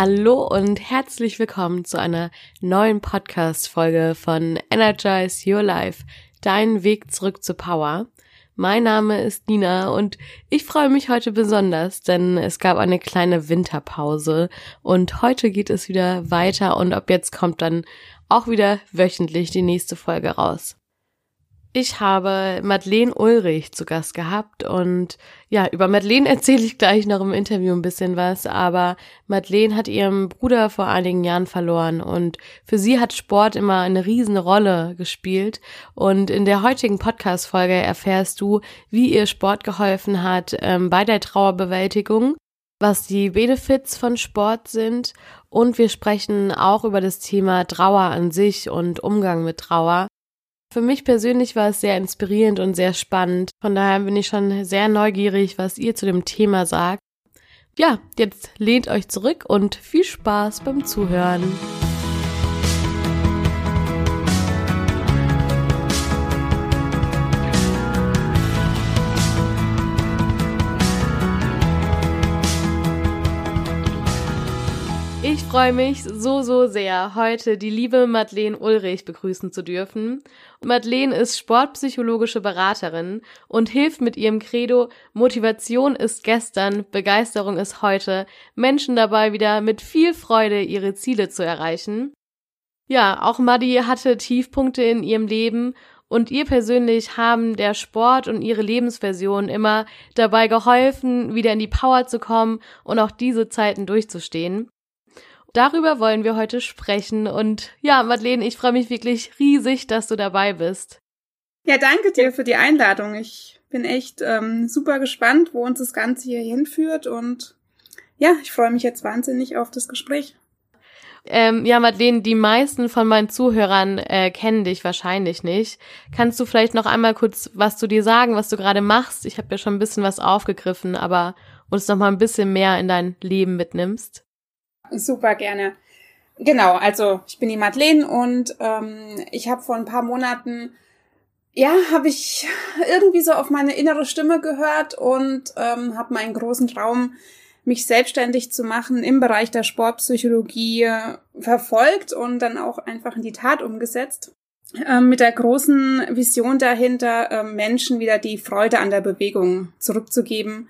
Hallo und herzlich willkommen zu einer neuen Podcast-Folge von Energize Your Life, dein Weg zurück zu Power. Mein Name ist Nina und ich freue mich heute besonders, denn es gab eine kleine Winterpause und heute geht es wieder weiter und ab jetzt kommt dann auch wieder wöchentlich die nächste Folge raus. Ich habe Madeleine Ulrich zu Gast gehabt und ja, über Madeleine erzähle ich gleich noch im Interview ein bisschen was, aber Madeleine hat ihren Bruder vor einigen Jahren verloren und für sie hat Sport immer eine riesen Rolle gespielt und in der heutigen Podcast-Folge erfährst du, wie ihr Sport geholfen hat ähm, bei der Trauerbewältigung was die Benefits von Sport sind und wir sprechen auch über das Thema Trauer an sich und Umgang mit Trauer. Für mich persönlich war es sehr inspirierend und sehr spannend. Von daher bin ich schon sehr neugierig, was ihr zu dem Thema sagt. Ja, jetzt lehnt euch zurück und viel Spaß beim Zuhören. Freue mich so, so sehr, heute die liebe Madeleine Ulrich begrüßen zu dürfen. Madeleine ist sportpsychologische Beraterin und hilft mit ihrem Credo Motivation ist gestern, Begeisterung ist heute, Menschen dabei wieder mit viel Freude ihre Ziele zu erreichen. Ja, auch Madi hatte Tiefpunkte in ihrem Leben und ihr persönlich haben der Sport und ihre Lebensversion immer dabei geholfen, wieder in die Power zu kommen und auch diese Zeiten durchzustehen. Darüber wollen wir heute sprechen. Und ja, Madeleine, ich freue mich wirklich riesig, dass du dabei bist. Ja, danke dir für die Einladung. Ich bin echt ähm, super gespannt, wo uns das Ganze hier hinführt. Und ja, ich freue mich jetzt wahnsinnig auf das Gespräch. Ähm, ja, Madeleine, die meisten von meinen Zuhörern äh, kennen dich wahrscheinlich nicht. Kannst du vielleicht noch einmal kurz was zu dir sagen, was du gerade machst? Ich habe ja schon ein bisschen was aufgegriffen, aber uns noch mal ein bisschen mehr in dein Leben mitnimmst. Super gerne. Genau, also ich bin die Madeleine und ähm, ich habe vor ein paar Monaten, ja, habe ich irgendwie so auf meine innere Stimme gehört und ähm, habe meinen großen Traum, mich selbstständig zu machen im Bereich der Sportpsychologie äh, verfolgt und dann auch einfach in die Tat umgesetzt. Ähm, mit der großen Vision dahinter, äh, Menschen wieder die Freude an der Bewegung zurückzugeben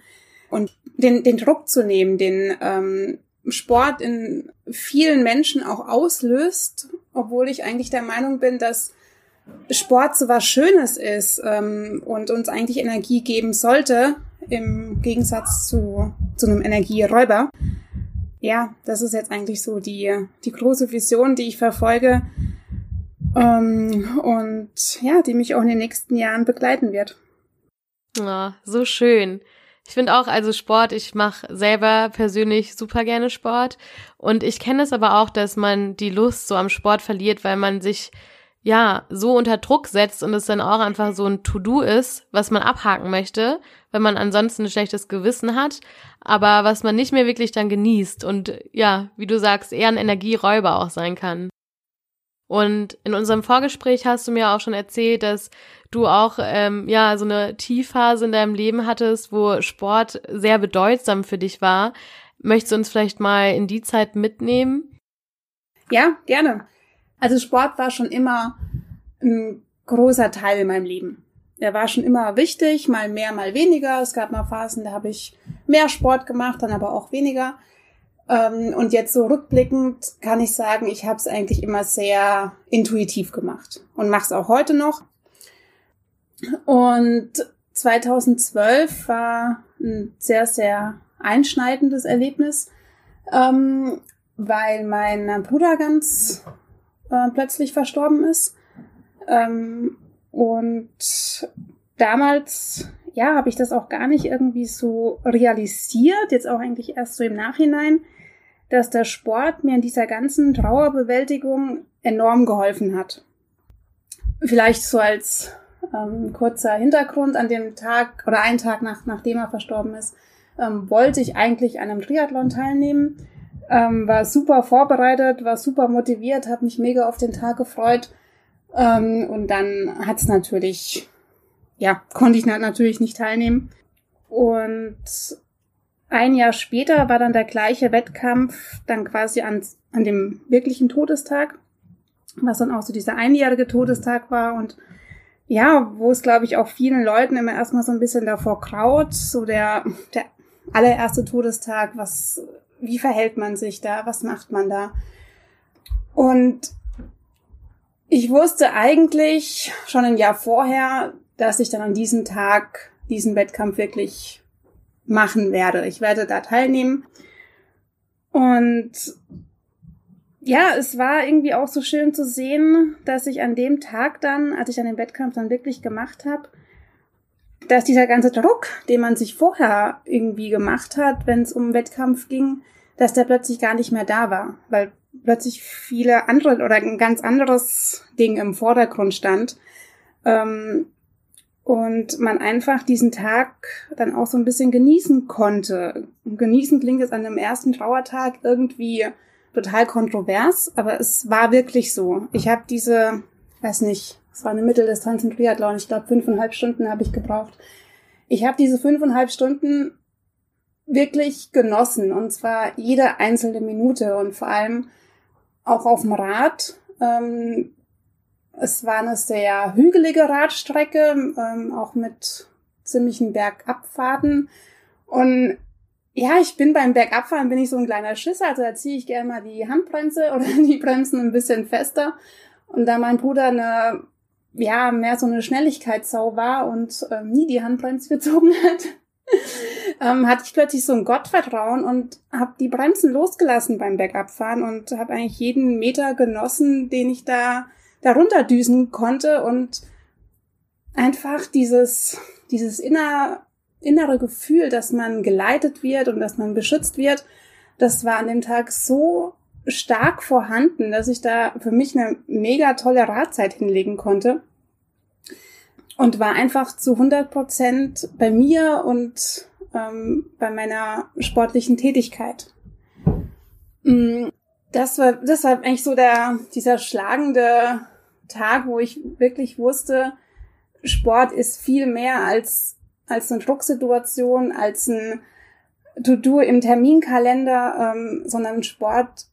und den, den Druck zu nehmen, den ähm, Sport in vielen Menschen auch auslöst, obwohl ich eigentlich der Meinung bin, dass Sport so was Schönes ist ähm, und uns eigentlich Energie geben sollte, im Gegensatz zu, zu einem Energieräuber. Ja, das ist jetzt eigentlich so die, die große Vision, die ich verfolge ähm, und ja, die mich auch in den nächsten Jahren begleiten wird. Oh, so schön. Ich finde auch, also Sport, ich mache selber persönlich super gerne Sport. Und ich kenne es aber auch, dass man die Lust so am Sport verliert, weil man sich ja so unter Druck setzt und es dann auch einfach so ein To-Do ist, was man abhaken möchte, wenn man ansonsten ein schlechtes Gewissen hat, aber was man nicht mehr wirklich dann genießt und ja, wie du sagst, eher ein Energieräuber auch sein kann. Und in unserem Vorgespräch hast du mir auch schon erzählt, dass du auch ähm, ja so eine Tiefphase in deinem Leben hattest, wo Sport sehr bedeutsam für dich war. Möchtest du uns vielleicht mal in die Zeit mitnehmen? Ja, gerne. Also Sport war schon immer ein großer Teil in meinem Leben. Er war schon immer wichtig, mal mehr, mal weniger. Es gab mal Phasen, da habe ich mehr Sport gemacht, dann aber auch weniger. Ähm, und jetzt so rückblickend kann ich sagen, ich habe es eigentlich immer sehr intuitiv gemacht und mache es auch heute noch. Und 2012 war ein sehr, sehr einschneidendes Erlebnis, ähm, weil mein Bruder ganz äh, plötzlich verstorben ist. Ähm, und damals, ja, habe ich das auch gar nicht irgendwie so realisiert, jetzt auch eigentlich erst so im Nachhinein dass der Sport mir in dieser ganzen Trauerbewältigung enorm geholfen hat. Vielleicht so als ähm, kurzer Hintergrund an dem Tag oder einen Tag nach, nachdem er verstorben ist, ähm, wollte ich eigentlich an einem Triathlon teilnehmen. Ähm, war super vorbereitet, war super motiviert, habe mich mega auf den Tag gefreut. Ähm, und dann hat's natürlich, ja, konnte ich natürlich nicht teilnehmen. Und ein Jahr später war dann der gleiche Wettkampf dann quasi an, an dem wirklichen Todestag, was dann auch so dieser einjährige Todestag war und ja, wo es glaube ich auch vielen Leuten immer erstmal so ein bisschen davor kraut, so der, der allererste Todestag, was, wie verhält man sich da, was macht man da? Und ich wusste eigentlich schon ein Jahr vorher, dass ich dann an diesem Tag diesen Wettkampf wirklich machen werde. Ich werde da teilnehmen. Und ja, es war irgendwie auch so schön zu sehen, dass ich an dem Tag dann, als ich dann den Wettkampf dann wirklich gemacht habe, dass dieser ganze Druck, den man sich vorher irgendwie gemacht hat, wenn es um Wettkampf ging, dass der plötzlich gar nicht mehr da war, weil plötzlich viele andere oder ein ganz anderes Ding im Vordergrund stand. Ähm, und man einfach diesen Tag dann auch so ein bisschen genießen konnte. genießen klingt jetzt an dem ersten Trauertag irgendwie total kontrovers, aber es war wirklich so. Ich habe diese, weiß nicht, es war eine Mitteldistanz im Triathlon, ich glaube fünfeinhalb Stunden habe ich gebraucht. Ich habe diese fünfeinhalb Stunden wirklich genossen und zwar jede einzelne Minute und vor allem auch auf dem Rad. Ähm, es war eine sehr hügelige Radstrecke, ähm, auch mit ziemlichen Bergabfahrten. Und ja, ich bin beim Bergabfahren bin ich so ein kleiner Schisser, also da ziehe ich gerne mal die Handbremse oder die Bremsen ein bisschen fester. Und da mein Bruder eine, ja, mehr so eine Schnelligkeitssau war und ähm, nie die Handbremse gezogen hat, ähm, hatte ich plötzlich so ein Gottvertrauen und habe die Bremsen losgelassen beim Bergabfahren und habe eigentlich jeden Meter genossen, den ich da darunter düsen konnte und einfach dieses, dieses inner, innere Gefühl, dass man geleitet wird und dass man beschützt wird, das war an dem Tag so stark vorhanden, dass ich da für mich eine mega tolle Radzeit hinlegen konnte und war einfach zu 100 Prozent bei mir und ähm, bei meiner sportlichen Tätigkeit. Das war, das war eigentlich so der, dieser schlagende Tag, wo ich wirklich wusste, Sport ist viel mehr als, als eine Drucksituation, als ein To-Do im Terminkalender, ähm, sondern Sport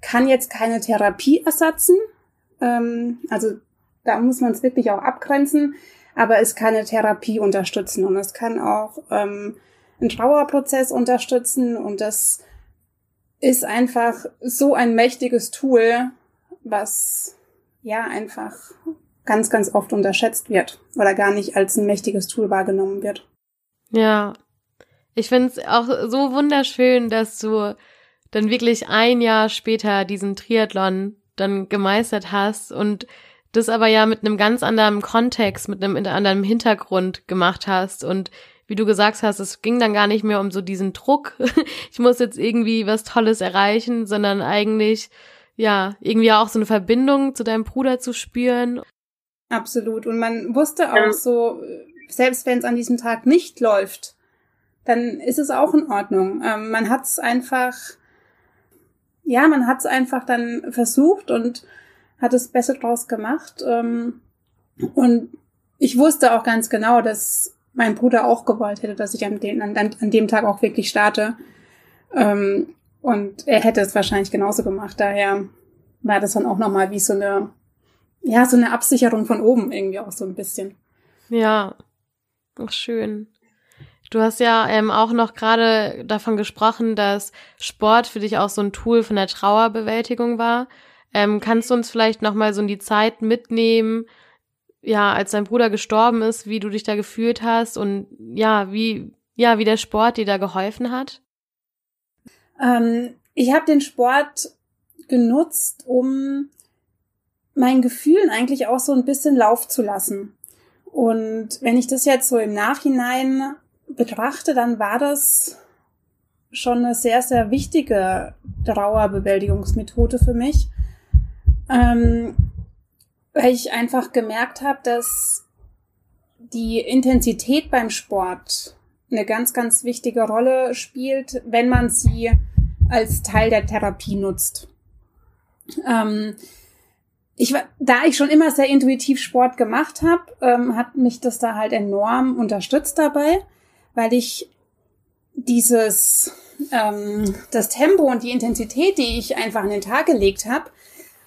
kann jetzt keine Therapie ersetzen. Ähm, also da muss man es wirklich auch abgrenzen, aber es kann eine Therapie unterstützen und es kann auch ähm, einen Trauerprozess unterstützen und das ist einfach so ein mächtiges Tool, was ja einfach ganz, ganz oft unterschätzt wird oder gar nicht als ein mächtiges Tool wahrgenommen wird. Ja, ich finde es auch so wunderschön, dass du dann wirklich ein Jahr später diesen Triathlon dann gemeistert hast und das aber ja mit einem ganz anderen Kontext, mit einem anderen Hintergrund gemacht hast und wie du gesagt hast, es ging dann gar nicht mehr um so diesen Druck, ich muss jetzt irgendwie was Tolles erreichen, sondern eigentlich, ja, irgendwie auch so eine Verbindung zu deinem Bruder zu spüren. Absolut. Und man wusste auch so, selbst wenn es an diesem Tag nicht läuft, dann ist es auch in Ordnung. Ähm, man hat es einfach, ja, man hat es einfach dann versucht und hat es besser draus gemacht. Ähm, und ich wusste auch ganz genau, dass mein Bruder auch gewollt hätte, dass ich an, den, an, an dem Tag auch wirklich starte. Ähm, und er hätte es wahrscheinlich genauso gemacht. Daher war das dann auch nochmal wie so eine, ja, so eine Absicherung von oben irgendwie auch so ein bisschen. Ja, ach schön. Du hast ja ähm, auch noch gerade davon gesprochen, dass Sport für dich auch so ein Tool von der Trauerbewältigung war. Ähm, kannst du uns vielleicht noch mal so in die Zeit mitnehmen, ja, als dein Bruder gestorben ist, wie du dich da gefühlt hast und ja, wie ja, wie der Sport dir da geholfen hat? Ähm, ich habe den Sport genutzt, um meinen Gefühlen eigentlich auch so ein bisschen Lauf zu lassen. Und wenn ich das jetzt so im Nachhinein betrachte, dann war das schon eine sehr, sehr wichtige Trauerbewältigungsmethode für mich, ähm, weil ich einfach gemerkt habe, dass die Intensität beim Sport eine ganz, ganz wichtige Rolle spielt, wenn man sie als Teil der Therapie nutzt. Ähm, ich da ich schon immer sehr intuitiv Sport gemacht habe, ähm, hat mich das da halt enorm unterstützt dabei, weil ich dieses ähm, das Tempo und die Intensität, die ich einfach an den Tag gelegt habe,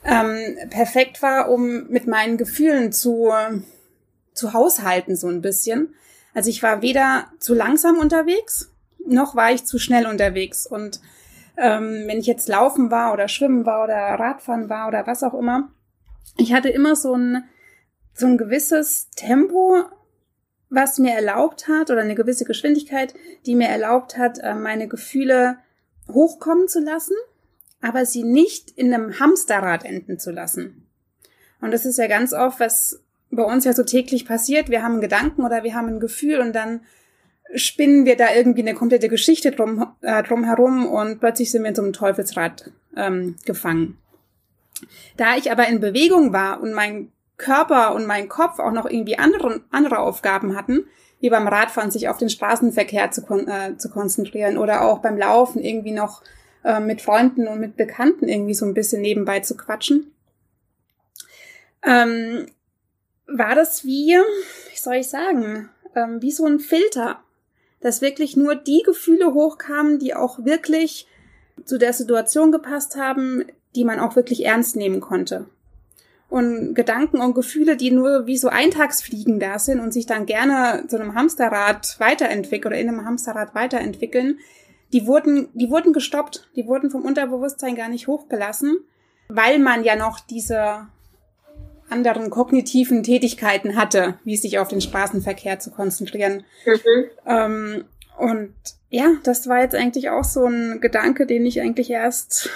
ähm, perfekt war, um mit meinen Gefühlen zu zu haushalten so ein bisschen. Also ich war weder zu langsam unterwegs, noch war ich zu schnell unterwegs. Und ähm, wenn ich jetzt laufen war oder schwimmen war oder Radfahren war oder was auch immer, ich hatte immer so ein so ein gewisses Tempo, was mir erlaubt hat, oder eine gewisse Geschwindigkeit, die mir erlaubt hat, äh, meine Gefühle hochkommen zu lassen, aber sie nicht in einem Hamsterrad enden zu lassen. Und das ist ja ganz oft, was bei uns ja so täglich passiert. Wir haben einen Gedanken oder wir haben ein Gefühl und dann spinnen wir da irgendwie eine komplette Geschichte drum, äh, drum herum und plötzlich sind wir in so einem Teufelsrad ähm, gefangen. Da ich aber in Bewegung war und mein Körper und mein Kopf auch noch irgendwie andere, andere Aufgaben hatten, wie beim Radfahren sich auf den Straßenverkehr zu, äh, zu konzentrieren oder auch beim Laufen irgendwie noch äh, mit Freunden und mit Bekannten irgendwie so ein bisschen nebenbei zu quatschen, ähm, war das wie, wie soll ich sagen, ähm, wie so ein Filter, dass wirklich nur die Gefühle hochkamen, die auch wirklich zu der Situation gepasst haben, die man auch wirklich ernst nehmen konnte? Und Gedanken und Gefühle, die nur wie so Eintagsfliegen da sind und sich dann gerne zu einem Hamsterrad weiterentwickeln oder in einem Hamsterrad weiterentwickeln, die wurden, die wurden gestoppt, die wurden vom Unterbewusstsein gar nicht hochgelassen, weil man ja noch diese anderen kognitiven Tätigkeiten hatte, wie sich auf den Straßenverkehr zu konzentrieren. Mhm. Ähm, und ja, das war jetzt eigentlich auch so ein Gedanke, den ich eigentlich erst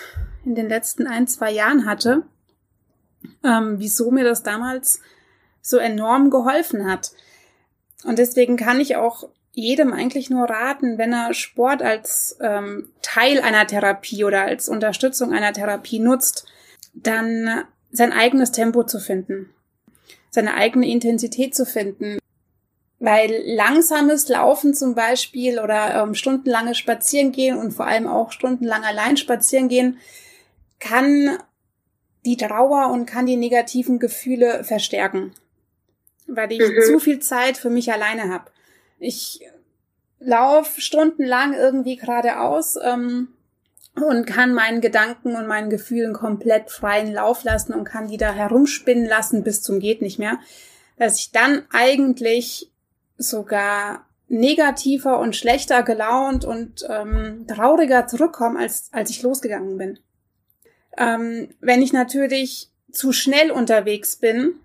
in den letzten ein, zwei Jahren hatte ähm, wieso mir das damals so enorm geholfen hat. Und deswegen kann ich auch jedem eigentlich nur raten, wenn er Sport als ähm, Teil einer Therapie oder als Unterstützung einer Therapie nutzt, dann sein eigenes Tempo zu finden, seine eigene Intensität zu finden. Weil langsames Laufen zum Beispiel oder ähm, stundenlanges Spazierengehen und vor allem auch stundenlang allein Spazierengehen kann die Trauer und kann die negativen Gefühle verstärken, weil ich mhm. zu viel Zeit für mich alleine habe. Ich laufe stundenlang irgendwie geradeaus ähm, und kann meinen Gedanken und meinen Gefühlen komplett freien Lauf lassen und kann die da herumspinnen lassen bis zum geht nicht mehr, dass ich dann eigentlich sogar negativer und schlechter gelaunt und ähm, trauriger zurückkomme, als, als ich losgegangen bin. Ähm, wenn ich natürlich zu schnell unterwegs bin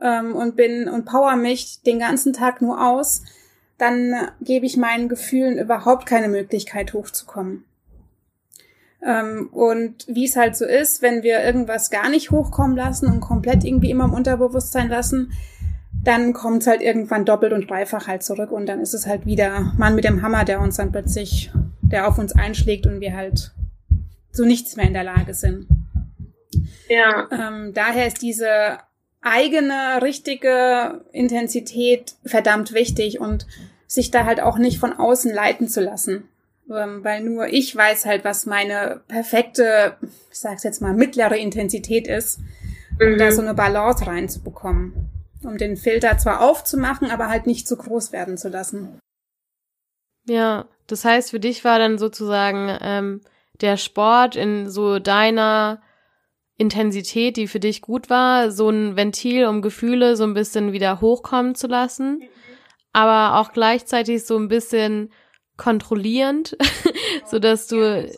ähm, und bin und power mich den ganzen Tag nur aus, dann gebe ich meinen Gefühlen überhaupt keine Möglichkeit hochzukommen. Ähm, und wie es halt so ist, wenn wir irgendwas gar nicht hochkommen lassen und komplett irgendwie immer im Unterbewusstsein lassen, dann kommt es halt irgendwann doppelt und dreifach halt zurück und dann ist es halt wieder Mann mit dem Hammer, der uns dann plötzlich, der auf uns einschlägt und wir halt so nichts mehr in der Lage sind. Ja. Ähm, daher ist diese eigene, richtige Intensität verdammt wichtig und sich da halt auch nicht von außen leiten zu lassen. Ähm, weil nur ich weiß halt, was meine perfekte, ich sag's jetzt mal, mittlere Intensität ist, um mhm. da so eine Balance reinzubekommen. Um den Filter zwar aufzumachen, aber halt nicht zu groß werden zu lassen. Ja, das heißt, für dich war dann sozusagen ähm, der Sport in so deiner Intensität, die für dich gut war, so ein Ventil, um Gefühle so ein bisschen wieder hochkommen zu lassen, aber auch gleichzeitig so ein bisschen kontrollierend, so dass du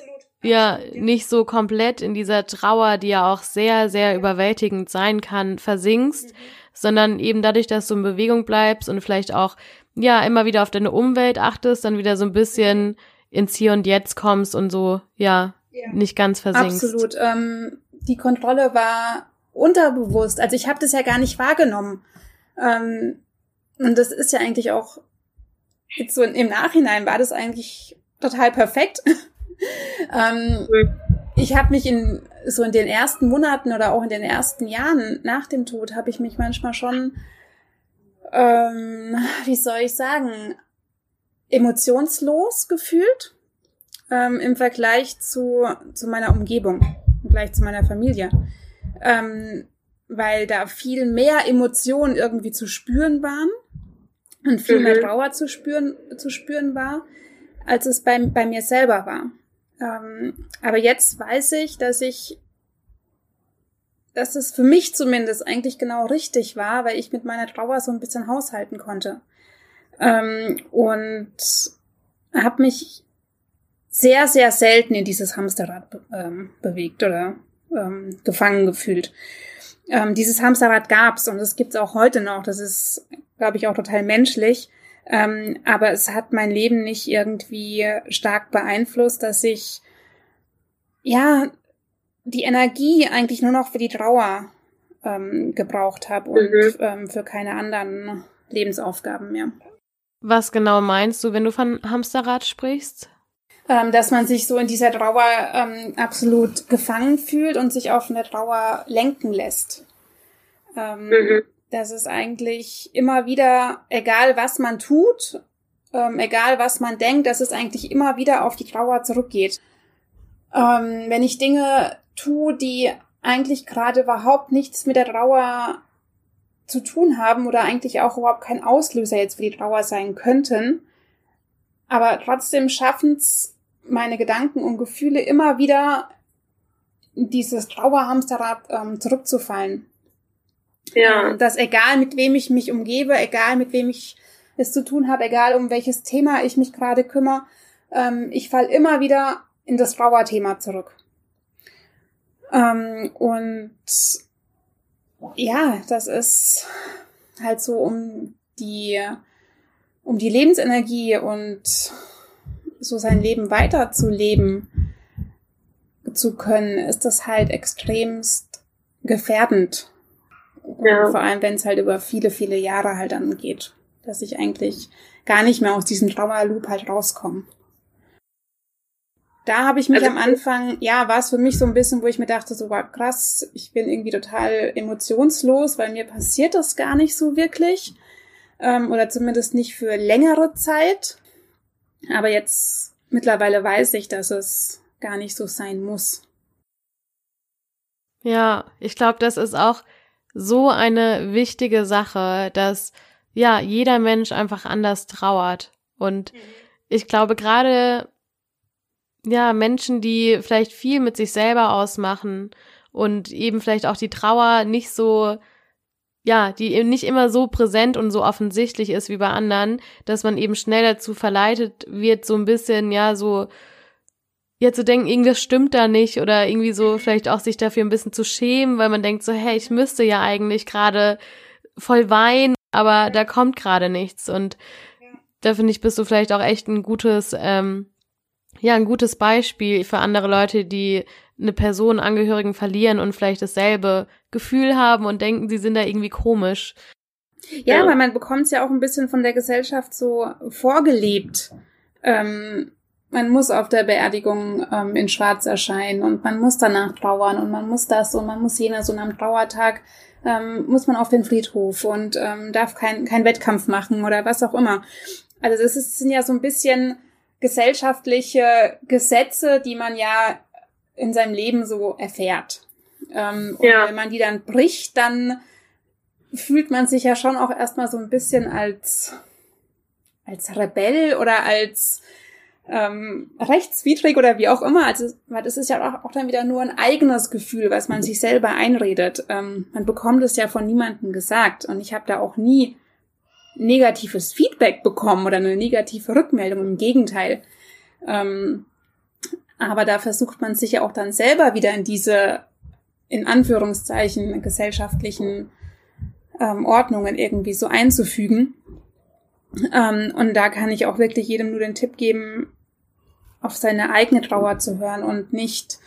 ja nicht so komplett in dieser Trauer, die ja auch sehr, sehr überwältigend sein kann, versinkst, mhm. sondern eben dadurch, dass du in Bewegung bleibst und vielleicht auch ja immer wieder auf deine Umwelt achtest, dann wieder so ein bisschen ins Hier und Jetzt kommst und so ja, ja. nicht ganz versinkst. Absolut. Ähm die Kontrolle war unterbewusst. Also ich habe das ja gar nicht wahrgenommen. Ähm, und das ist ja eigentlich auch jetzt so im Nachhinein war das eigentlich total perfekt. ähm, ich habe mich in so in den ersten Monaten oder auch in den ersten Jahren nach dem Tod habe ich mich manchmal schon, ähm, wie soll ich sagen, emotionslos gefühlt ähm, im Vergleich zu, zu meiner Umgebung gleich zu meiner Familie. Ähm, weil da viel mehr Emotionen irgendwie zu spüren waren und viel mhm. mehr Trauer zu spüren, zu spüren war. als es bei, bei mir selber war. Ähm, aber jetzt weiß ich, dass ich, dass es für mich zumindest eigentlich genau richtig war, weil ich mit meiner Trauer so ein bisschen haushalten konnte. Ähm, und habe mich sehr, sehr selten in dieses Hamsterrad ähm, bewegt oder ähm, gefangen gefühlt. Ähm, dieses Hamsterrad gab's und es gibt's auch heute noch. Das ist, glaube ich, auch total menschlich. Ähm, aber es hat mein Leben nicht irgendwie stark beeinflusst, dass ich ja die Energie eigentlich nur noch für die Trauer ähm, gebraucht habe und mhm. ähm, für keine anderen Lebensaufgaben mehr. Was genau meinst du, wenn du von Hamsterrad sprichst? Ähm, dass man sich so in dieser Trauer ähm, absolut gefangen fühlt und sich auf eine Trauer lenken lässt. Ähm, mhm. Das ist eigentlich immer wieder, egal was man tut, ähm, egal was man denkt, dass es eigentlich immer wieder auf die Trauer zurückgeht. Ähm, wenn ich Dinge tue, die eigentlich gerade überhaupt nichts mit der Trauer zu tun haben oder eigentlich auch überhaupt kein Auslöser jetzt für die Trauer sein könnten, aber trotzdem schaffen es meine Gedanken und Gefühle immer wieder dieses Trauerhamsterrad ähm, zurückzufallen. Ja. Dass egal mit wem ich mich umgebe, egal mit wem ich es zu tun habe, egal um welches Thema ich mich gerade kümmere, ähm, ich fall immer wieder in das Trauerthema zurück. Ähm, und ja, das ist halt so um die, um die Lebensenergie und so sein Leben weiterzuleben zu können, ist das halt extremst gefährdend. Ja. Vor allem, wenn es halt über viele, viele Jahre halt dann geht, dass ich eigentlich gar nicht mehr aus diesem Trauerloop halt rauskomme. Da habe ich mich also, am Anfang, ja, war es für mich so ein bisschen, wo ich mir dachte, so war krass, ich bin irgendwie total emotionslos, weil mir passiert das gar nicht so wirklich. Ähm, oder zumindest nicht für längere Zeit. Aber jetzt mittlerweile weiß ich, dass es gar nicht so sein muss. Ja, ich glaube, das ist auch so eine wichtige Sache, dass ja jeder Mensch einfach anders trauert. Und mhm. ich glaube, gerade ja, Menschen, die vielleicht viel mit sich selber ausmachen und eben vielleicht auch die Trauer nicht so, ja, die eben nicht immer so präsent und so offensichtlich ist wie bei anderen, dass man eben schnell dazu verleitet wird, so ein bisschen, ja, so, ja, zu denken, irgendwas stimmt da nicht oder irgendwie so vielleicht auch sich dafür ein bisschen zu schämen, weil man denkt so, hey, ich müsste ja eigentlich gerade voll weinen, aber da kommt gerade nichts und da finde ich, bist du vielleicht auch echt ein gutes, ähm, ja ein gutes Beispiel für andere Leute, die eine Person, Angehörigen verlieren und vielleicht dasselbe Gefühl haben und denken, sie sind da irgendwie komisch. Ja, ja. weil man bekommt es ja auch ein bisschen von der Gesellschaft so vorgelebt. Ähm, man muss auf der Beerdigung ähm, in Schwarz erscheinen und man muss danach trauern und man muss das und man muss jenes und am Trauertag ähm, muss man auf den Friedhof und ähm, darf kein, kein Wettkampf machen oder was auch immer. Also das ist, sind ja so ein bisschen gesellschaftliche Gesetze, die man ja in seinem Leben so erfährt. Ähm, ja. Und wenn man die dann bricht, dann fühlt man sich ja schon auch erstmal so ein bisschen als, als Rebell oder als ähm, rechtswidrig oder wie auch immer. Also, weil das ist ja auch, auch dann wieder nur ein eigenes Gefühl, was man sich selber einredet. Ähm, man bekommt es ja von niemandem gesagt. Und ich habe da auch nie negatives Feedback bekommen oder eine negative Rückmeldung. Im Gegenteil. Ähm, aber da versucht man sich ja auch dann selber wieder in diese, in Anführungszeichen, gesellschaftlichen ähm, Ordnungen irgendwie so einzufügen. Ähm, und da kann ich auch wirklich jedem nur den Tipp geben, auf seine eigene Trauer zu hören und nicht,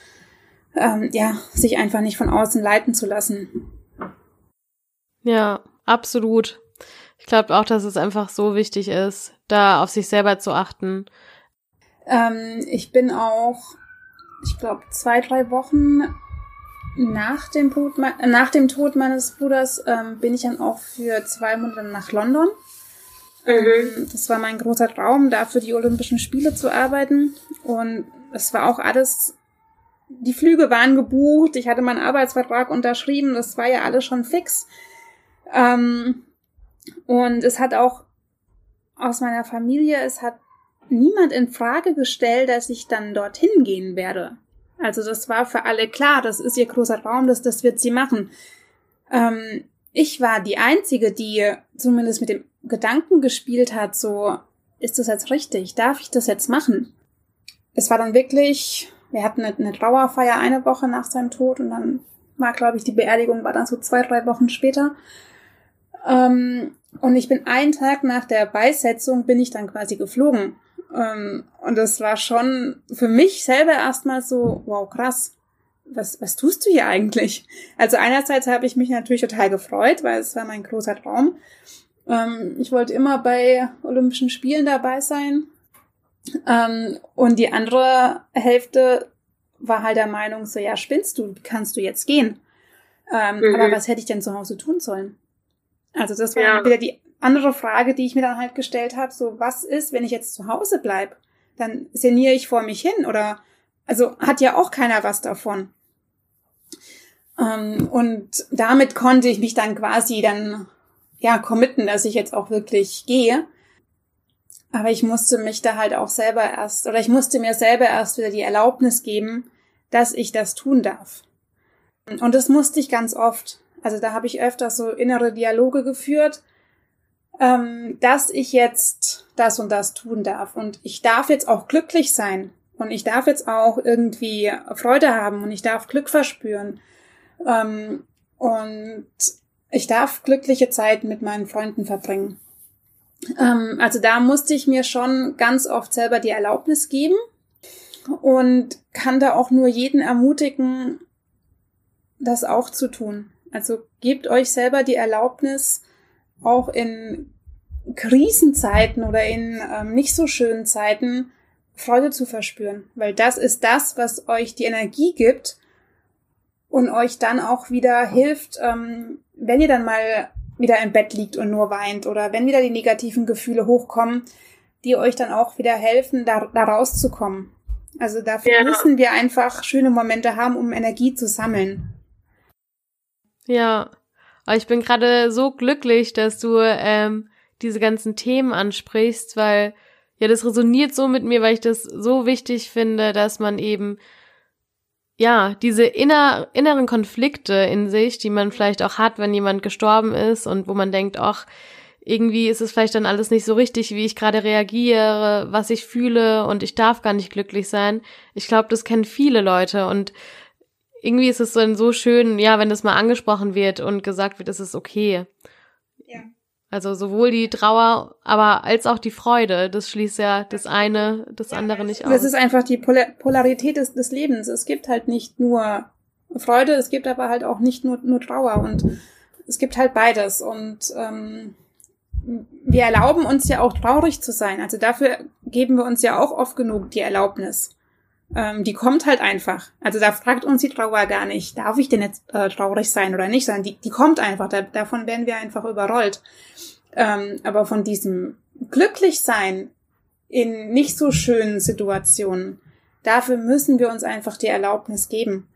ähm, ja, sich einfach nicht von außen leiten zu lassen. Ja, absolut. Ich glaube auch, dass es einfach so wichtig ist, da auf sich selber zu achten. Ähm, ich bin auch, ich glaube, zwei, drei Wochen nach dem, Tod, nach dem Tod meines Bruders ähm, bin ich dann auch für zwei Monate nach London. Mhm. Das war mein großer Traum, da für die Olympischen Spiele zu arbeiten. Und es war auch alles, die Flüge waren gebucht, ich hatte meinen Arbeitsvertrag unterschrieben, das war ja alles schon fix. Ähm, und es hat auch aus meiner Familie, es hat niemand in Frage gestellt, dass ich dann dorthin gehen werde. Also das war für alle klar, das ist ihr großer Traum, das, das wird sie machen. Ähm, ich war die Einzige, die zumindest mit dem Gedanken gespielt hat, so, ist das jetzt richtig? Darf ich das jetzt machen? Es war dann wirklich, wir hatten eine, Trauerfeier eine Woche nach seinem Tod und dann war, glaube ich, die Beerdigung war dann so zwei, drei Wochen später. Ähm, und ich bin einen Tag nach der Beisetzung bin ich dann quasi geflogen. Ähm, und das war schon für mich selber erstmal so, wow, krass. Was, was tust du hier eigentlich? Also einerseits habe ich mich natürlich total gefreut, weil es war mein großer Traum. Ähm, ich wollte immer bei Olympischen Spielen dabei sein. Ähm, und die andere Hälfte war halt der Meinung, so ja, spinnst du, kannst du jetzt gehen. Ähm, mhm. Aber was hätte ich denn zu Hause tun sollen? Also das war ja. wieder die andere Frage, die ich mir dann halt gestellt habe, so was ist, wenn ich jetzt zu Hause bleib? Dann seniere ich vor mich hin oder also hat ja auch keiner was davon. Ähm, und damit konnte ich mich dann quasi dann ja committen, dass ich jetzt auch wirklich gehe. Aber ich musste mich da halt auch selber erst, oder ich musste mir selber erst wieder die Erlaubnis geben, dass ich das tun darf. Und das musste ich ganz oft. Also da habe ich öfters so innere Dialoge geführt, ähm, dass ich jetzt das und das tun darf. Und ich darf jetzt auch glücklich sein. Und ich darf jetzt auch irgendwie Freude haben und ich darf Glück verspüren. Ähm, und ich darf glückliche Zeit mit meinen Freunden verbringen. Ähm, also da musste ich mir schon ganz oft selber die Erlaubnis geben und kann da auch nur jeden ermutigen, das auch zu tun. Also gebt euch selber die Erlaubnis, auch in Krisenzeiten oder in ähm, nicht so schönen Zeiten Freude zu verspüren, weil das ist das, was euch die Energie gibt und euch dann auch wieder hilft, ähm, wenn ihr dann mal wieder im Bett liegt und nur weint oder wenn wieder die negativen Gefühle hochkommen, die euch dann auch wieder helfen, da, da rauszukommen. Also dafür ja. müssen wir einfach schöne Momente haben, um Energie zu sammeln. Ja, aber ich bin gerade so glücklich, dass du ähm, diese ganzen Themen ansprichst, weil ja, das resoniert so mit mir, weil ich das so wichtig finde, dass man eben ja, diese inner, inneren Konflikte in sich, die man vielleicht auch hat, wenn jemand gestorben ist und wo man denkt, ach, irgendwie ist es vielleicht dann alles nicht so richtig, wie ich gerade reagiere, was ich fühle und ich darf gar nicht glücklich sein. Ich glaube, das kennen viele Leute und irgendwie ist es dann so schön, ja, wenn das mal angesprochen wird und gesagt wird, es ist okay. Ja. Also sowohl die Trauer, aber als auch die Freude. Das schließt ja das eine, das andere nicht aus. Das ist einfach die Polarität des, des Lebens. Es gibt halt nicht nur Freude, es gibt aber halt auch nicht nur, nur Trauer und es gibt halt beides. Und ähm, wir erlauben uns ja auch traurig zu sein. Also dafür geben wir uns ja auch oft genug die Erlaubnis. Ähm, die kommt halt einfach. Also da fragt uns die Trauer gar nicht, darf ich denn jetzt äh, traurig sein oder nicht, sondern die, die kommt einfach. Da, davon werden wir einfach überrollt. Ähm, aber von diesem Glücklichsein in nicht so schönen Situationen, dafür müssen wir uns einfach die Erlaubnis geben,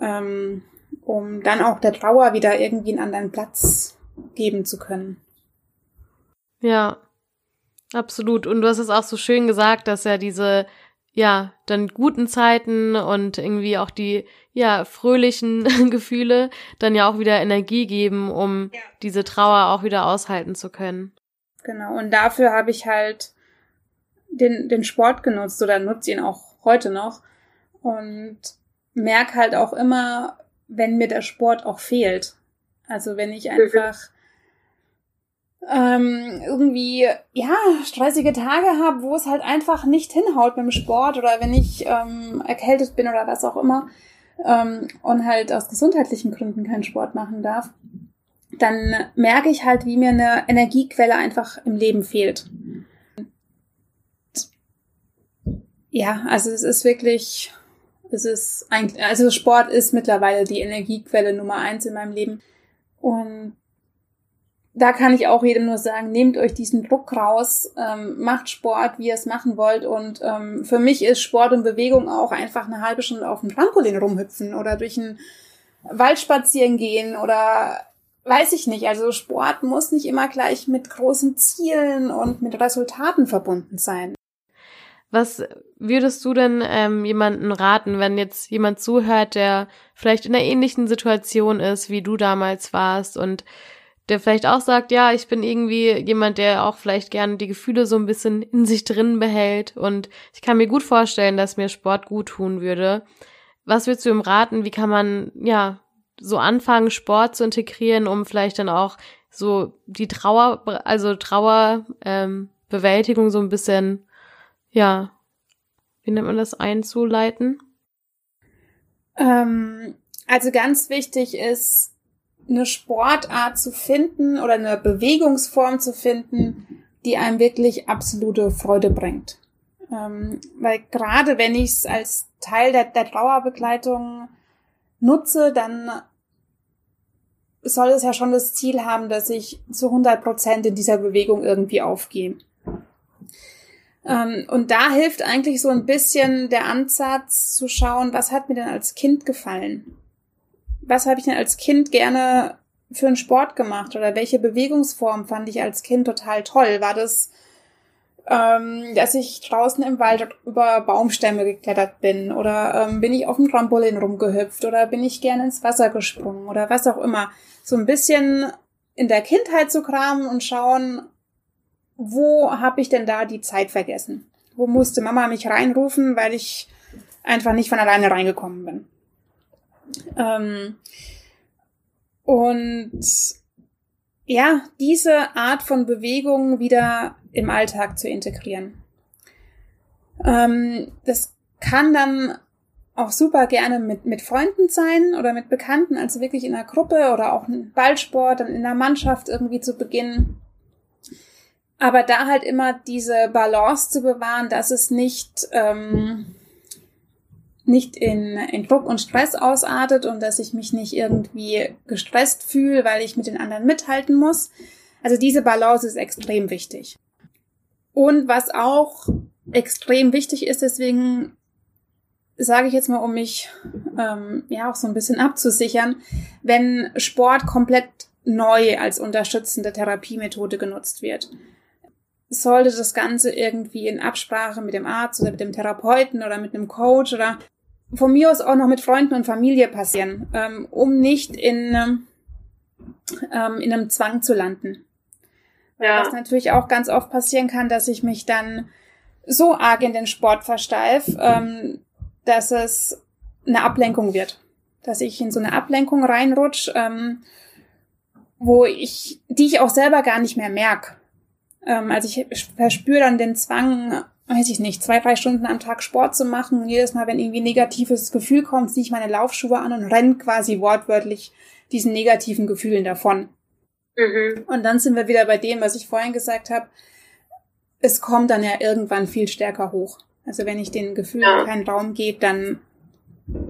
ähm, um dann auch der Trauer wieder irgendwie einen anderen Platz geben zu können. Ja, absolut. Und du hast es auch so schön gesagt, dass ja diese, ja, dann guten Zeiten und irgendwie auch die, ja, fröhlichen Gefühle dann ja auch wieder Energie geben, um ja. diese Trauer auch wieder aushalten zu können. Genau. Und dafür habe ich halt den, den Sport genutzt oder nutze ihn auch heute noch und merke halt auch immer, wenn mir der Sport auch fehlt. Also wenn ich mhm. einfach ähm, irgendwie, ja, stressige Tage habe, wo es halt einfach nicht hinhaut mit dem Sport oder wenn ich ähm, erkältet bin oder was auch immer ähm, und halt aus gesundheitlichen Gründen keinen Sport machen darf, dann merke ich halt, wie mir eine Energiequelle einfach im Leben fehlt. Ja, also es ist wirklich, es ist eigentlich, also Sport ist mittlerweile die Energiequelle Nummer eins in meinem Leben. Und da kann ich auch jedem nur sagen, nehmt euch diesen Druck raus, ähm, macht Sport, wie ihr es machen wollt. Und ähm, für mich ist Sport und Bewegung auch einfach eine halbe Stunde auf dem Trampolin rumhüpfen oder durch einen Wald spazieren gehen oder weiß ich nicht. Also Sport muss nicht immer gleich mit großen Zielen und mit Resultaten verbunden sein. Was würdest du denn ähm, jemanden raten, wenn jetzt jemand zuhört, der vielleicht in einer ähnlichen Situation ist, wie du damals warst und der vielleicht auch sagt, ja, ich bin irgendwie jemand, der auch vielleicht gerne die Gefühle so ein bisschen in sich drin behält und ich kann mir gut vorstellen, dass mir Sport gut tun würde. Was würdest du ihm raten? Wie kann man, ja, so anfangen, Sport zu integrieren, um vielleicht dann auch so die Trauer, also Trauerbewältigung ähm, Bewältigung so ein bisschen, ja, wie nennt man das, einzuleiten? Ähm, also ganz wichtig ist, eine Sportart zu finden oder eine Bewegungsform zu finden, die einem wirklich absolute Freude bringt. Ähm, weil gerade wenn ich es als Teil der, der Trauerbegleitung nutze, dann soll es ja schon das Ziel haben, dass ich zu 100 Prozent in dieser Bewegung irgendwie aufgehe. Ähm, und da hilft eigentlich so ein bisschen der Ansatz zu schauen, was hat mir denn als Kind gefallen? Was habe ich denn als Kind gerne für einen Sport gemacht oder welche Bewegungsform fand ich als Kind total toll? War das ähm, dass ich draußen im Wald über Baumstämme geklettert bin oder ähm, bin ich auf dem Trampolin rumgehüpft oder bin ich gerne ins Wasser gesprungen oder was auch immer. So ein bisschen in der Kindheit zu kramen und schauen, wo habe ich denn da die Zeit vergessen? Wo musste Mama mich reinrufen, weil ich einfach nicht von alleine reingekommen bin? Ähm, und ja, diese Art von Bewegung wieder im Alltag zu integrieren. Ähm, das kann dann auch super gerne mit, mit Freunden sein oder mit Bekannten, also wirklich in einer Gruppe oder auch ein Ballsport, dann in einer Mannschaft irgendwie zu beginnen. Aber da halt immer diese Balance zu bewahren, dass es nicht, ähm, nicht in, in Druck und Stress ausartet und dass ich mich nicht irgendwie gestresst fühle, weil ich mit den anderen mithalten muss. Also diese Balance ist extrem wichtig. Und was auch extrem wichtig ist, deswegen sage ich jetzt mal, um mich ähm, ja auch so ein bisschen abzusichern, wenn Sport komplett neu als unterstützende Therapiemethode genutzt wird, sollte das Ganze irgendwie in Absprache mit dem Arzt oder mit dem Therapeuten oder mit einem Coach oder von mir aus auch noch mit Freunden und Familie passieren, ähm, um nicht in, ähm, in einem Zwang zu landen. Ja. Was natürlich auch ganz oft passieren kann, dass ich mich dann so arg in den Sport versteif, ähm, dass es eine Ablenkung wird. Dass ich in so eine Ablenkung reinrutsch, ähm, wo ich, die ich auch selber gar nicht mehr merke. Ähm, also ich verspüre dann den Zwang, weiß ich nicht, zwei, drei Stunden am Tag Sport zu machen. Und jedes Mal, wenn irgendwie negatives Gefühl kommt, ziehe ich meine Laufschuhe an und renne quasi wortwörtlich diesen negativen Gefühlen davon. Mhm. Und dann sind wir wieder bei dem, was ich vorhin gesagt habe. Es kommt dann ja irgendwann viel stärker hoch. Also wenn ich den Gefühlen ja. keinen Raum gebe, dann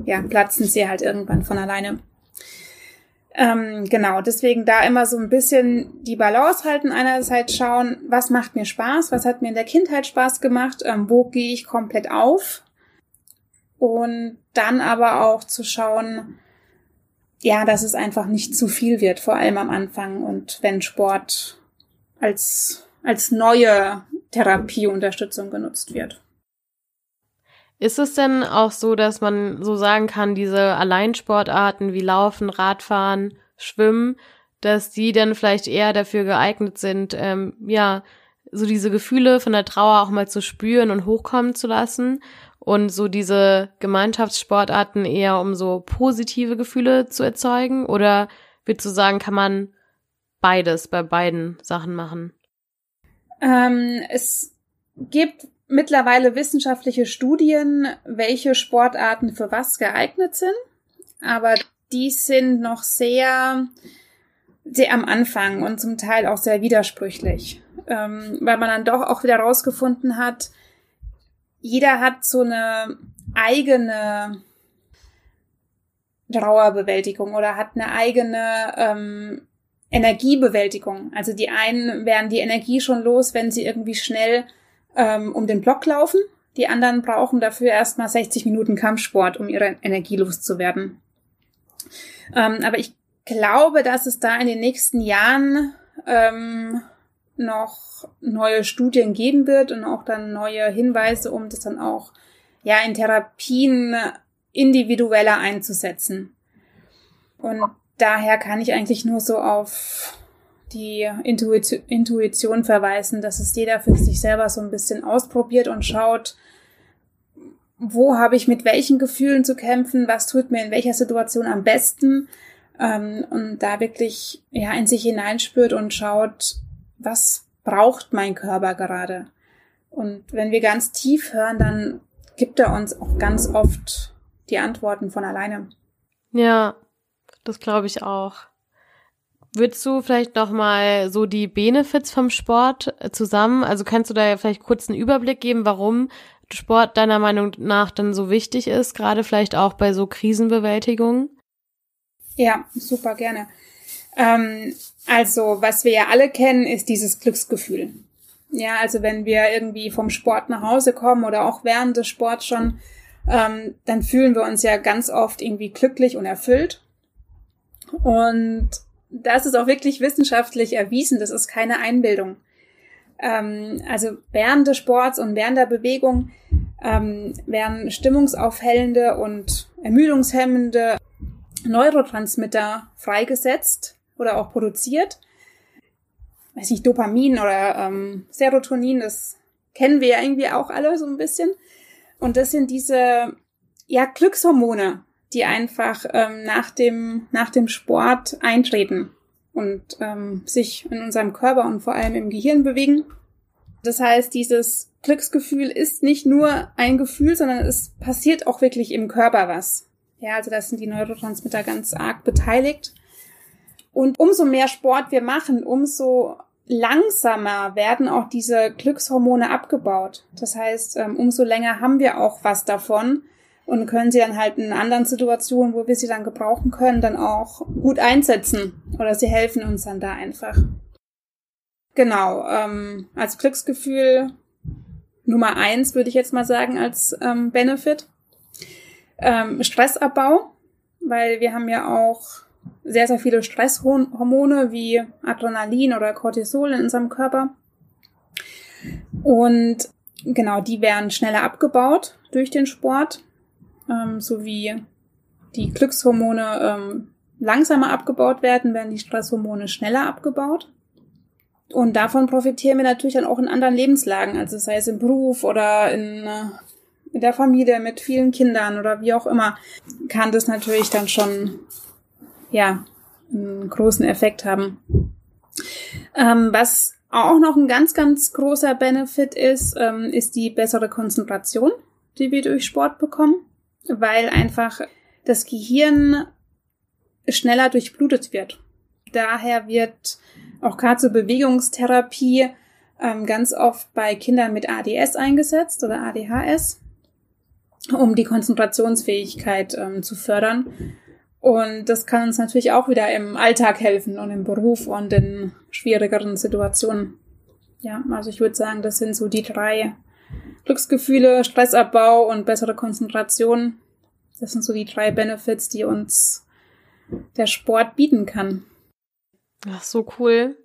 ja, platzen sie halt irgendwann von alleine. Ähm, genau, deswegen da immer so ein bisschen die Balance halten. Einerseits schauen, was macht mir Spaß, was hat mir in der Kindheit Spaß gemacht, ähm, wo gehe ich komplett auf. Und dann aber auch zu schauen, ja, dass es einfach nicht zu viel wird, vor allem am Anfang und wenn Sport als, als neue Therapieunterstützung genutzt wird. Ist es denn auch so, dass man so sagen kann, diese Alleinsportarten wie Laufen, Radfahren, Schwimmen, dass die dann vielleicht eher dafür geeignet sind, ähm, ja, so diese Gefühle von der Trauer auch mal zu spüren und hochkommen zu lassen und so diese Gemeinschaftssportarten eher um so positive Gefühle zu erzeugen? Oder würdest du sagen, kann man beides bei beiden Sachen machen? Ähm, es gibt mittlerweile wissenschaftliche Studien, welche Sportarten für was geeignet sind, aber die sind noch sehr, sehr am Anfang und zum Teil auch sehr widersprüchlich, ähm, weil man dann doch auch wieder rausgefunden hat, jeder hat so eine eigene Trauerbewältigung oder hat eine eigene ähm, Energiebewältigung. Also die einen werden die Energie schon los, wenn sie irgendwie schnell ähm, um den Block laufen. Die anderen brauchen dafür erstmal 60 Minuten Kampfsport, um ihre Energie loszuwerden. Ähm, aber ich glaube, dass es da in den nächsten Jahren ähm, noch neue Studien geben wird und auch dann neue Hinweise, um das dann auch ja in Therapien individueller einzusetzen. Und daher kann ich eigentlich nur so auf die Intuition verweisen, dass es jeder für sich selber so ein bisschen ausprobiert und schaut, wo habe ich mit welchen Gefühlen zu kämpfen, was tut mir in welcher Situation am besten ähm, und da wirklich ja in sich hineinspürt und schaut, was braucht mein Körper gerade. Und wenn wir ganz tief hören, dann gibt er uns auch ganz oft die Antworten von alleine. Ja, das glaube ich auch. Würdest du vielleicht noch mal so die Benefits vom Sport äh, zusammen, also kannst du da vielleicht kurz einen Überblick geben, warum Sport deiner Meinung nach dann so wichtig ist, gerade vielleicht auch bei so Krisenbewältigung? Ja, super gerne. Ähm, also, was wir ja alle kennen, ist dieses Glücksgefühl. Ja, also wenn wir irgendwie vom Sport nach Hause kommen oder auch während des Sports schon, ähm, dann fühlen wir uns ja ganz oft irgendwie glücklich und erfüllt. Und das ist auch wirklich wissenschaftlich erwiesen, das ist keine Einbildung. Ähm, also während des Sports und während der Bewegung ähm, werden stimmungsaufhellende und ermüdungshemmende Neurotransmitter freigesetzt oder auch produziert. Weiß nicht, Dopamin oder ähm, Serotonin, das kennen wir ja irgendwie auch alle so ein bisschen. Und das sind diese ja Glückshormone, die einfach ähm, nach dem nach dem Sport eintreten und ähm, sich in unserem Körper und vor allem im Gehirn bewegen. Das heißt, dieses Glücksgefühl ist nicht nur ein Gefühl, sondern es passiert auch wirklich im Körper was. Ja, also da sind die Neurotransmitter ganz arg beteiligt. Und umso mehr Sport wir machen, umso langsamer werden auch diese Glückshormone abgebaut. Das heißt, ähm, umso länger haben wir auch was davon und können sie dann halt in anderen Situationen, wo wir sie dann gebrauchen können, dann auch gut einsetzen oder sie helfen uns dann da einfach. Genau, ähm, als Glücksgefühl Nummer eins würde ich jetzt mal sagen als ähm, Benefit. Ähm, Stressabbau, weil wir haben ja auch sehr, sehr viele Stresshormone wie Adrenalin oder Cortisol in unserem Körper. Und genau, die werden schneller abgebaut durch den Sport, ähm, sowie die Glückshormone ähm, langsamer abgebaut werden, werden die Stresshormone schneller abgebaut. Und davon profitieren wir natürlich dann auch in anderen Lebenslagen, also sei es im Beruf oder in, äh, in der Familie mit vielen Kindern oder wie auch immer, kann das natürlich dann schon ja, einen großen Effekt haben. Ähm, was auch noch ein ganz, ganz großer Benefit ist, ähm, ist die bessere Konzentration, die wir durch Sport bekommen, weil einfach das Gehirn schneller durchblutet wird. Daher wird auch gerade zur Bewegungstherapie ähm, ganz oft bei Kindern mit ADS eingesetzt oder ADHS, um die Konzentrationsfähigkeit ähm, zu fördern. Und das kann uns natürlich auch wieder im Alltag helfen und im Beruf und in schwierigeren Situationen. Ja, also ich würde sagen, das sind so die drei Glücksgefühle, Stressabbau und bessere Konzentration. Das sind so die drei Benefits, die uns der Sport bieten kann. Ach, so cool.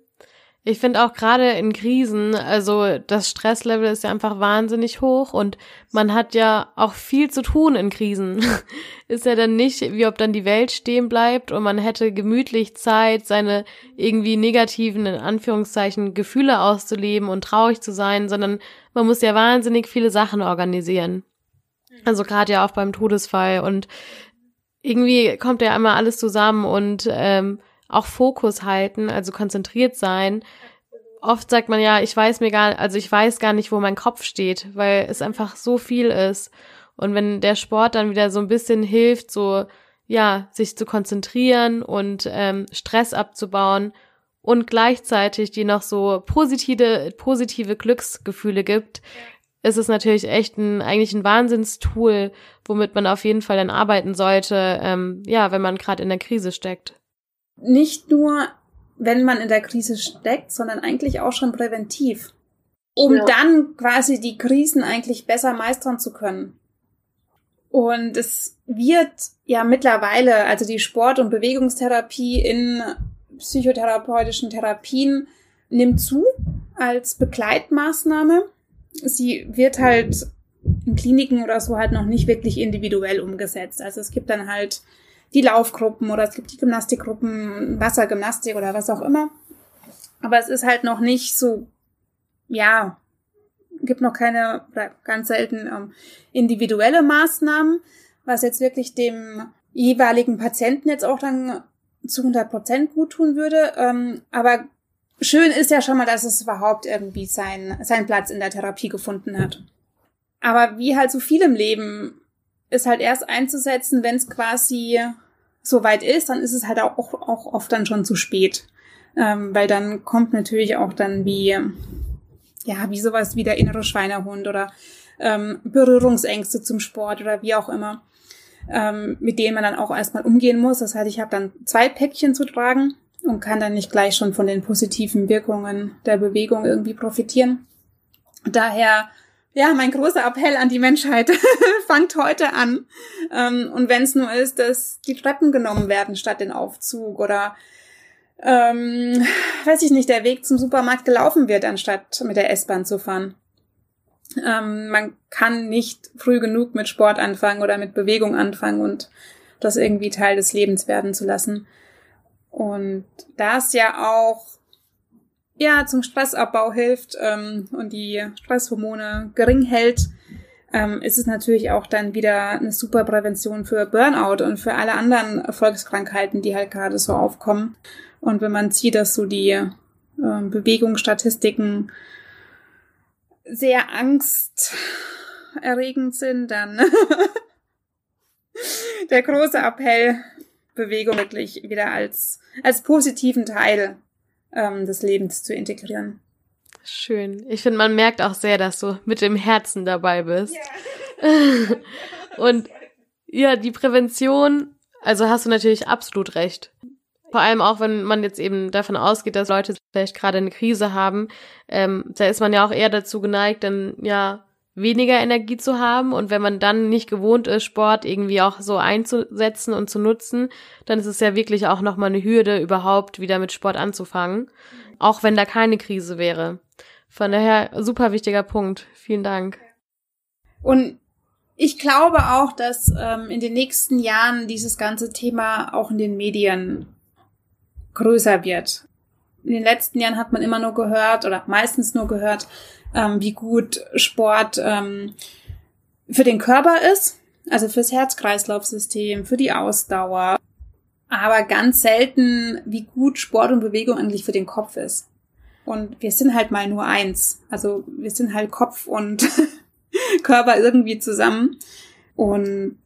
Ich finde auch gerade in Krisen, also das Stresslevel ist ja einfach wahnsinnig hoch und man hat ja auch viel zu tun in Krisen. ist ja dann nicht, wie ob dann die Welt stehen bleibt und man hätte gemütlich Zeit, seine irgendwie negativen, in Anführungszeichen, Gefühle auszuleben und traurig zu sein, sondern man muss ja wahnsinnig viele Sachen organisieren. Also gerade ja auch beim Todesfall und irgendwie kommt ja immer alles zusammen und ähm, auch Fokus halten, also konzentriert sein. Oft sagt man ja, ich weiß mir gar, also ich weiß gar nicht, wo mein Kopf steht, weil es einfach so viel ist. Und wenn der Sport dann wieder so ein bisschen hilft, so ja, sich zu konzentrieren und ähm, Stress abzubauen und gleichzeitig die noch so positive, positive Glücksgefühle gibt, ist es natürlich echt ein, eigentlich ein Wahnsinnstool, womit man auf jeden Fall dann arbeiten sollte, ähm, ja, wenn man gerade in der Krise steckt nicht nur, wenn man in der Krise steckt, sondern eigentlich auch schon präventiv, um ja. dann quasi die Krisen eigentlich besser meistern zu können. Und es wird ja mittlerweile, also die Sport- und Bewegungstherapie in psychotherapeutischen Therapien nimmt zu. als Begleitmaßnahme. Sie wird halt in Kliniken oder so halt noch nicht wirklich individuell umgesetzt. Also es gibt dann halt die Laufgruppen oder es gibt die Gymnastikgruppen, Wassergymnastik oder was auch immer. Aber es ist halt noch nicht so, ja, gibt noch keine, oder ganz selten ähm, individuelle Maßnahmen, was jetzt wirklich dem jeweiligen Patienten jetzt auch dann zu 100 Prozent gut tun würde. Ähm, aber schön ist ja schon mal, dass es überhaupt irgendwie sein, seinen Platz in der Therapie gefunden hat. Aber wie halt so viel im Leben ist halt erst einzusetzen, wenn es quasi so weit ist, dann ist es halt auch, auch oft dann schon zu spät. Ähm, weil dann kommt natürlich auch dann wie, ja, wie sowas wie der innere Schweinehund oder ähm, Berührungsängste zum Sport oder wie auch immer, ähm, mit denen man dann auch erstmal umgehen muss. Das heißt, ich habe dann zwei Päckchen zu tragen und kann dann nicht gleich schon von den positiven Wirkungen der Bewegung irgendwie profitieren. Daher, ja, mein großer Appell an die Menschheit, fangt heute an. Ähm, und wenn es nur ist, dass die Treppen genommen werden statt den Aufzug oder ähm, weiß ich nicht, der Weg zum Supermarkt gelaufen wird, anstatt mit der S-Bahn zu fahren. Ähm, man kann nicht früh genug mit Sport anfangen oder mit Bewegung anfangen und das irgendwie Teil des Lebens werden zu lassen. Und da es ja auch ja zum Stressabbau hilft ähm, und die Stresshormone gering hält, ähm, ist es natürlich auch dann wieder eine super Prävention für Burnout und für alle anderen Erfolgskrankheiten, die halt gerade so aufkommen. Und wenn man sieht, dass so die äh, Bewegungsstatistiken sehr angsterregend sind, dann der große Appell, Bewegung wirklich wieder als, als positiven Teil ähm, des Lebens zu integrieren. Schön. Ich finde, man merkt auch sehr, dass du mit dem Herzen dabei bist. Ja. Und ja, die Prävention, also hast du natürlich absolut recht. Vor allem auch, wenn man jetzt eben davon ausgeht, dass Leute vielleicht gerade eine Krise haben, ähm, da ist man ja auch eher dazu geneigt, dann ja weniger Energie zu haben. Und wenn man dann nicht gewohnt ist, Sport irgendwie auch so einzusetzen und zu nutzen, dann ist es ja wirklich auch nochmal eine Hürde, überhaupt wieder mit Sport anzufangen. Auch wenn da keine Krise wäre. Von daher super wichtiger Punkt. Vielen Dank. Und ich glaube auch, dass ähm, in den nächsten Jahren dieses ganze Thema auch in den Medien größer wird. In den letzten Jahren hat man immer nur gehört oder meistens nur gehört, ähm, wie gut Sport ähm, für den Körper ist, also fürs Herz-Kreislauf-System, für die Ausdauer, aber ganz selten, wie gut Sport und Bewegung eigentlich für den Kopf ist. Und wir sind halt mal nur eins. Also wir sind halt Kopf und Körper irgendwie zusammen. Und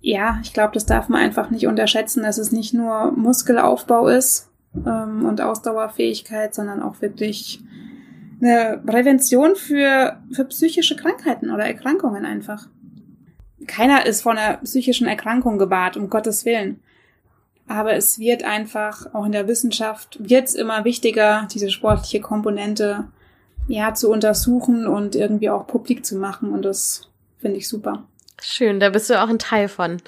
ja, ich glaube, das darf man einfach nicht unterschätzen, dass es nicht nur Muskelaufbau ist ähm, und Ausdauerfähigkeit, sondern auch wirklich eine Prävention für, für psychische Krankheiten oder Erkrankungen einfach. Keiner ist von einer psychischen Erkrankung gewahrt, um Gottes Willen. Aber es wird einfach, auch in der Wissenschaft, wird es immer wichtiger, diese sportliche Komponente ja zu untersuchen und irgendwie auch publik zu machen. Und das finde ich super. Schön, da bist du auch ein Teil von.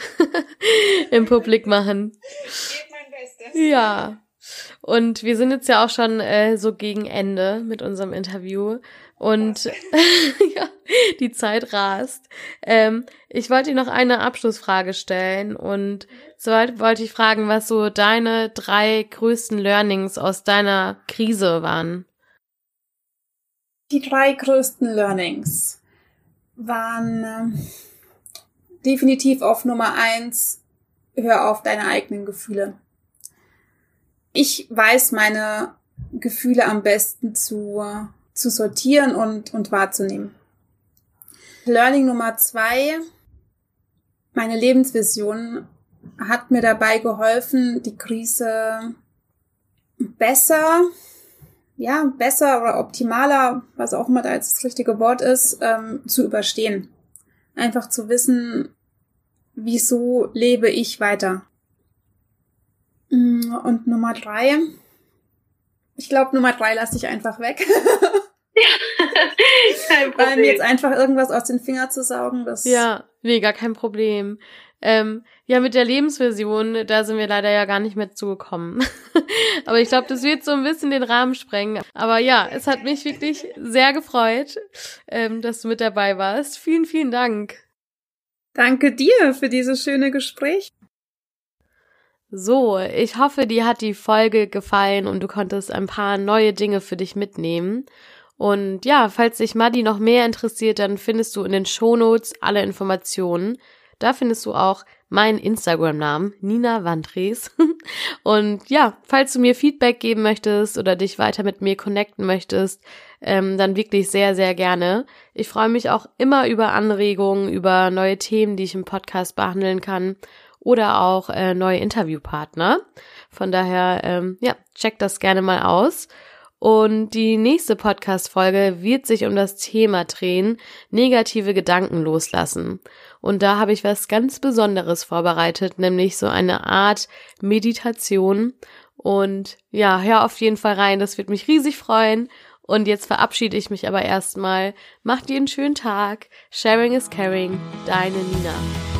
Im Publik machen. Geht mein Bestes. Ja. Und wir sind jetzt ja auch schon äh, so gegen Ende mit unserem Interview. Und ja, die Zeit rast. Ähm, ich wollte dir noch eine Abschlussfrage stellen. Und zwar wollte ich fragen, was so deine drei größten Learnings aus deiner Krise waren. Die drei größten Learnings waren äh, definitiv auf Nummer eins, hör auf deine eigenen Gefühle ich weiß meine Gefühle am besten zu, zu sortieren und, und wahrzunehmen. Learning Nummer zwei, meine Lebensvision hat mir dabei geholfen, die Krise besser, ja, besser oder optimaler, was auch immer da jetzt das richtige Wort ist, ähm, zu überstehen. Einfach zu wissen, wieso lebe ich weiter. Mm, und Nummer drei. Ich glaube, Nummer drei lasse ich einfach weg. kein Problem. Weil mir jetzt einfach irgendwas aus den Fingern zu saugen, das. Ja, nee, gar kein Problem. Ähm, Ja, mit der Lebensversion, da sind wir leider ja gar nicht mehr zugekommen. Aber ich glaube, das wird so ein bisschen den Rahmen sprengen. Aber ja, es hat mich wirklich sehr gefreut, ähm, dass du mit dabei warst. Vielen, vielen Dank. Danke dir für dieses schöne Gespräch. So, ich hoffe, dir hat die Folge gefallen und du konntest ein paar neue Dinge für dich mitnehmen. Und ja, falls dich Maddi noch mehr interessiert, dann findest du in den Shownotes alle Informationen. Da findest du auch meinen Instagram-Namen, Nina Wandres. Und ja, falls du mir Feedback geben möchtest oder dich weiter mit mir connecten möchtest, ähm, dann wirklich sehr, sehr gerne. Ich freue mich auch immer über Anregungen, über neue Themen, die ich im Podcast behandeln kann oder auch äh, neue Interviewpartner. Von daher, ähm, ja, check das gerne mal aus. Und die nächste Podcast-Folge wird sich um das Thema drehen, negative Gedanken loslassen. Und da habe ich was ganz Besonderes vorbereitet, nämlich so eine Art Meditation. Und ja, hör auf jeden Fall rein, das wird mich riesig freuen. Und jetzt verabschiede ich mich aber erstmal. Macht dir einen schönen Tag. Sharing is caring. Deine Nina.